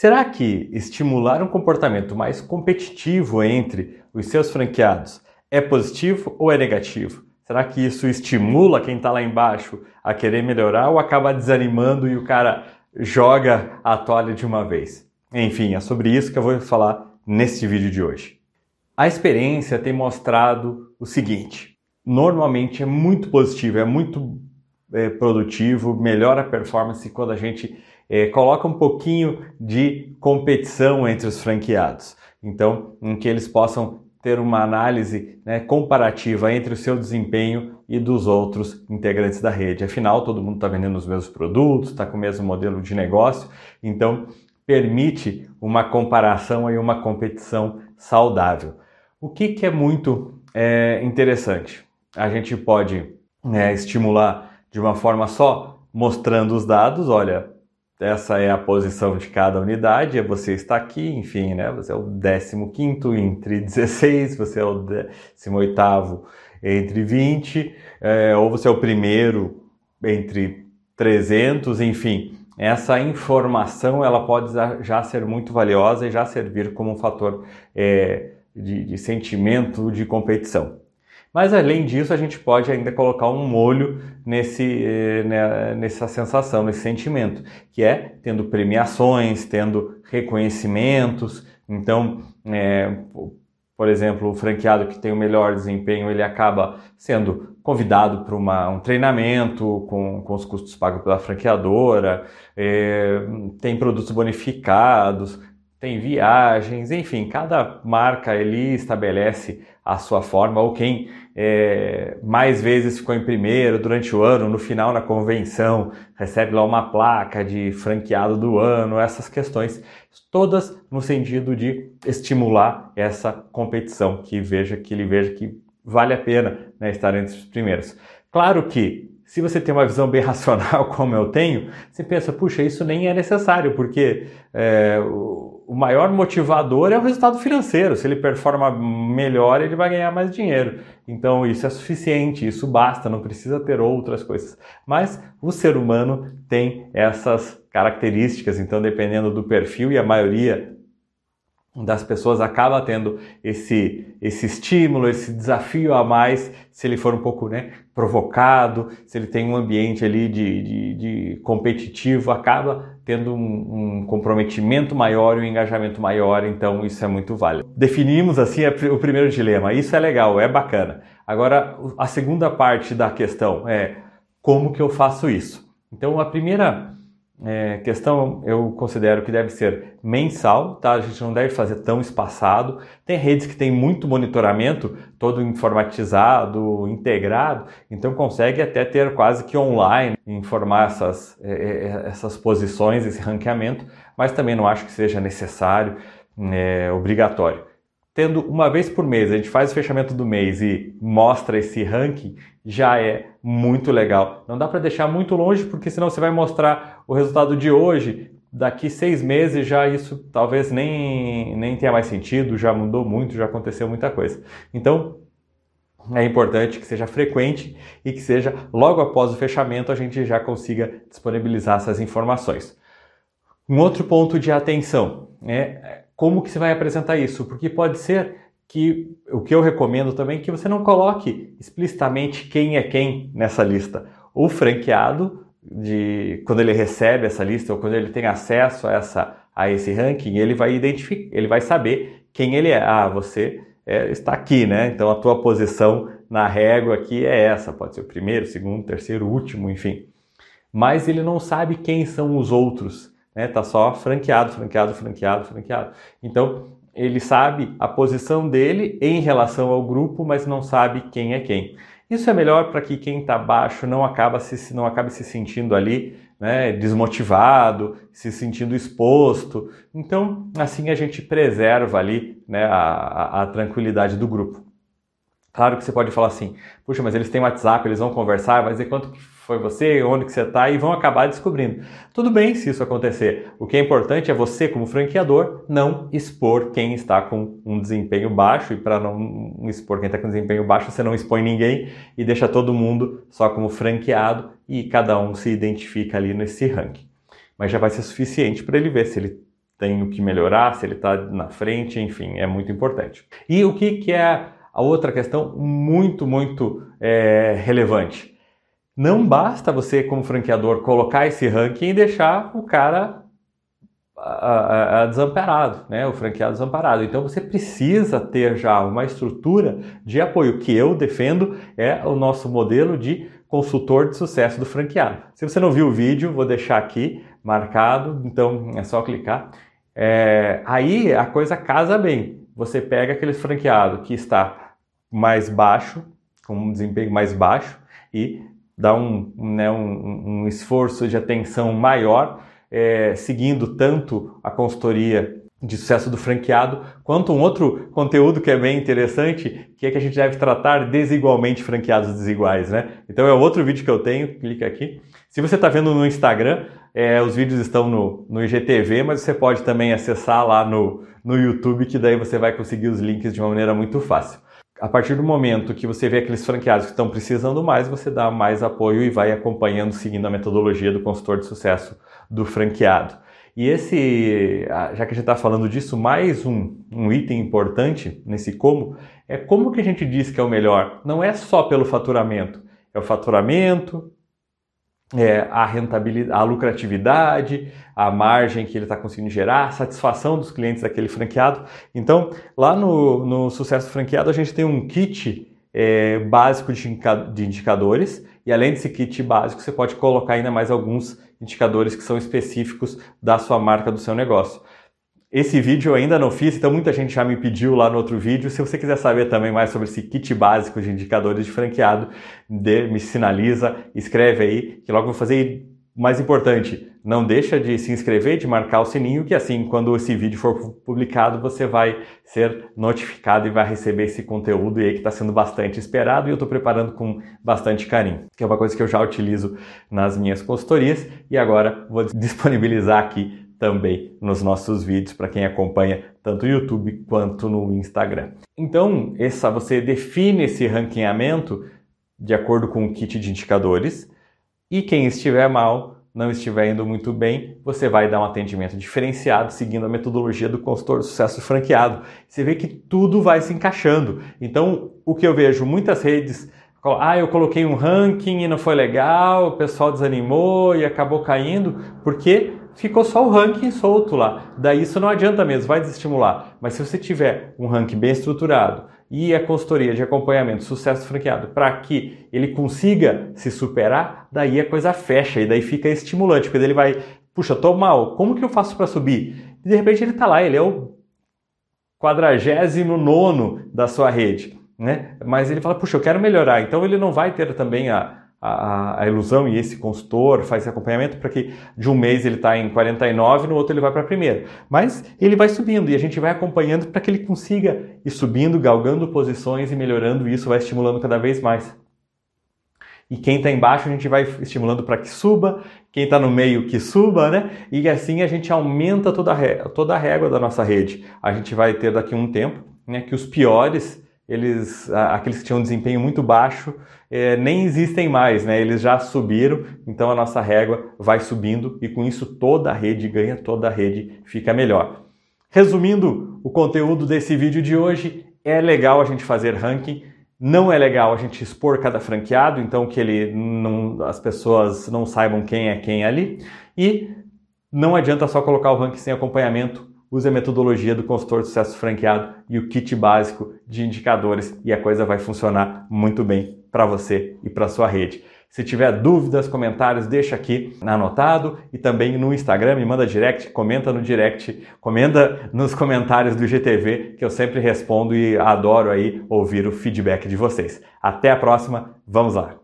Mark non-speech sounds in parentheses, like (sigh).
Será que estimular um comportamento mais competitivo entre os seus franqueados é positivo ou é negativo? Será que isso estimula quem está lá embaixo a querer melhorar ou acaba desanimando e o cara joga a toalha de uma vez? Enfim, é sobre isso que eu vou falar neste vídeo de hoje. A experiência tem mostrado o seguinte: normalmente é muito positivo, é muito é, produtivo, melhora a performance quando a gente é, coloca um pouquinho de competição entre os franqueados. Então, em que eles possam ter uma análise né, comparativa entre o seu desempenho e dos outros integrantes da rede. Afinal, todo mundo está vendendo os mesmos produtos, está com o mesmo modelo de negócio, então permite uma comparação e uma competição saudável. O que, que é muito é, interessante? A gente pode é, estimular de uma forma só, mostrando os dados, olha, essa é a posição de cada unidade, é você está aqui, enfim, né? Você é o 15 entre (laughs) 16, você é o 18 entre 20, é, ou você é o primeiro entre 300, enfim. Essa informação ela pode já ser muito valiosa e já servir como um fator é, de, de sentimento de competição. Mas além disso, a gente pode ainda colocar um molho nesse, eh, né, nessa sensação, nesse sentimento, que é tendo premiações, tendo reconhecimentos. Então, é, por exemplo, o franqueado que tem o melhor desempenho, ele acaba sendo convidado para um treinamento com, com os custos pagos pela franqueadora, é, tem produtos bonificados, tem viagens, enfim, cada marca ele estabelece a sua forma, ou quem é, mais vezes ficou em primeiro durante o ano, no final na convenção, recebe lá uma placa de franqueado do ano, essas questões, todas no sentido de estimular essa competição, que veja que ele veja que vale a pena né, estar entre os primeiros. Claro que se você tem uma visão bem (laughs) racional, como eu tenho, você pensa, puxa, isso nem é necessário, porque é, o, o maior motivador é o resultado financeiro. Se ele performa melhor, ele vai ganhar mais dinheiro. Então, isso é suficiente, isso basta, não precisa ter outras coisas. Mas o ser humano tem essas características, então, dependendo do perfil, e a maioria das pessoas acaba tendo esse, esse estímulo, esse desafio a mais, se ele for um pouco né, provocado, se ele tem um ambiente ali de, de, de competitivo, acaba tendo um, um, comprometimento maior e um engajamento maior, então isso é muito válido. Definimos assim o primeiro dilema, isso é legal, é bacana. Agora, a segunda parte da questão é como que eu faço isso? Então, a primeira é, questão eu considero que deve ser mensal, tá? A gente não deve fazer tão espaçado. Tem redes que têm muito monitoramento, todo informatizado, integrado, então consegue até ter quase que online informar essas, é, é essas posições, esse ranqueamento, mas também não acho que seja necessário, é, obrigatório tendo uma vez por mês, a gente faz o fechamento do mês e mostra esse ranking, já é muito legal. Não dá para deixar muito longe, porque senão você vai mostrar o resultado de hoje, daqui seis meses já isso talvez nem, nem tenha mais sentido, já mudou muito, já aconteceu muita coisa. Então, é importante que seja frequente e que seja logo após o fechamento a gente já consiga disponibilizar essas informações. Um outro ponto de atenção é como que você vai apresentar isso, porque pode ser que o que eu recomendo também que você não coloque explicitamente quem é quem nessa lista. O franqueado, de, quando ele recebe essa lista ou quando ele tem acesso a, essa, a esse ranking, ele vai identificar, ele vai saber quem ele é. Ah, você é, está aqui, né? Então a tua posição na régua aqui é essa, pode ser o primeiro, segundo, terceiro, último, enfim. Mas ele não sabe quem são os outros né? Tá só franqueado, franqueado, franqueado, franqueado. Então, ele sabe a posição dele em relação ao grupo, mas não sabe quem é quem. Isso é melhor para que quem está abaixo não, acaba se, não acabe se sentindo ali né, desmotivado, se sentindo exposto. Então, assim a gente preserva ali né, a, a, tranquilidade do grupo. Claro que você pode falar assim, puxa, mas eles têm WhatsApp, eles vão conversar, vai dizer quanto foi você, onde que você está e vão acabar descobrindo. Tudo bem se isso acontecer. O que é importante é você, como franqueador, não expor quem está com um desempenho baixo e para não expor quem está com desempenho baixo, você não expõe ninguém e deixa todo mundo só como franqueado e cada um se identifica ali nesse ranking. Mas já vai ser suficiente para ele ver se ele tem o que melhorar, se ele está na frente, enfim, é muito importante. E o que, que é a outra questão muito, muito é, relevante? Não basta você, como franqueador, colocar esse ranking e deixar o cara a, a, desamparado, né? o franqueado desamparado. Então você precisa ter já uma estrutura de apoio. Que eu defendo é o nosso modelo de consultor de sucesso do franqueado. Se você não viu o vídeo, vou deixar aqui marcado, então é só clicar. É, aí a coisa casa bem. Você pega aquele franqueado que está mais baixo, com um desempenho mais baixo, e dá um, né, um, um esforço de atenção maior é, seguindo tanto a consultoria de sucesso do franqueado, quanto um outro conteúdo que é bem interessante, que é que a gente deve tratar desigualmente franqueados desiguais, né? Então é outro vídeo que eu tenho, clica aqui. Se você está vendo no Instagram, é, os vídeos estão no, no IGTV, mas você pode também acessar lá no, no YouTube, que daí você vai conseguir os links de uma maneira muito fácil. A partir do momento que você vê aqueles franqueados que estão precisando mais, você dá mais apoio e vai acompanhando, seguindo a metodologia do consultor de sucesso do franqueado. E esse, já que a gente está falando disso, mais um, um item importante nesse como é como que a gente diz que é o melhor. Não é só pelo faturamento, é o faturamento, é a rentabilidade, a lucratividade, a margem que ele está conseguindo gerar, a satisfação dos clientes daquele franqueado. Então, lá no, no Sucesso Franqueado, a gente tem um kit é, básico de indicadores e além desse kit básico, você pode colocar ainda mais alguns indicadores que são específicos da sua marca, do seu negócio. Esse vídeo eu ainda não fiz, então muita gente já me pediu lá no outro vídeo. Se você quiser saber também mais sobre esse kit básico de indicadores de franqueado, me sinaliza, escreve aí, que logo vou fazer. Mais importante, não deixa de se inscrever, de marcar o sininho, que assim, quando esse vídeo for publicado, você vai ser notificado e vai receber esse conteúdo aí que está sendo bastante esperado e eu estou preparando com bastante carinho, que é uma coisa que eu já utilizo nas minhas consultorias e agora vou (laughs) disponibilizar aqui também nos nossos vídeos para quem acompanha tanto no YouTube quanto no Instagram. Então, essa você define esse ranqueamento de acordo com o kit de indicadores e quem estiver mal, não estiver indo muito bem, você vai dar um atendimento diferenciado seguindo a metodologia do consultor de sucesso franqueado. Você vê que tudo vai se encaixando. Então, o que eu vejo muitas redes ah, eu coloquei um ranking e não foi legal, o pessoal desanimou e acabou caindo, porque ficou só o ranking solto lá. Daí isso não adianta mesmo, vai desestimular. Mas se você tiver um ranking bem estruturado e a consultoria de acompanhamento, sucesso franqueado, para que ele consiga se superar, daí a coisa fecha e daí fica estimulante, porque ele vai, puxa, tô mal, como que eu faço para subir? E de repente ele está lá, ele é o quadragésimo nono da sua rede. Né? Mas ele fala, puxa, eu quero melhorar. Então ele não vai ter também a, a, a, ilusão e esse consultor faz esse acompanhamento para que de um mês ele está em 49, no outro ele vai para a primeira. Mas ele vai subindo e a gente vai acompanhando para que ele consiga ir subindo, galgando posições e melhorando isso vai estimulando cada vez mais. E quem está embaixo a gente vai estimulando para que suba, quem está no meio que suba, né? E assim a gente aumenta toda a, régua, toda a régua da nossa rede. A gente vai ter daqui a um tempo né, que os piores eles, aqueles que tinham um desempenho muito baixo, é, nem existem mais, né? Eles já subiram, então a nossa régua vai subindo e com isso toda a rede ganha, toda a rede fica melhor. Resumindo o conteúdo desse vídeo de hoje, é legal a gente fazer ranking, não é legal a gente expor cada franqueado, então que ele não, as pessoas não saibam quem é quem ali e não adianta só colocar o ranking sem acompanhamento, use a metodologia do consultor de sucesso franqueado e o kit básico de indicadores e a coisa vai funcionar muito bem para você e para sua rede. Se tiver dúvidas, comentários, deixa aqui anotado e também no Instagram, me manda direct, comenta no direct, comenta nos comentários do GTV, que eu sempre respondo e adoro aí ouvir o feedback de vocês. Até a próxima, vamos lá!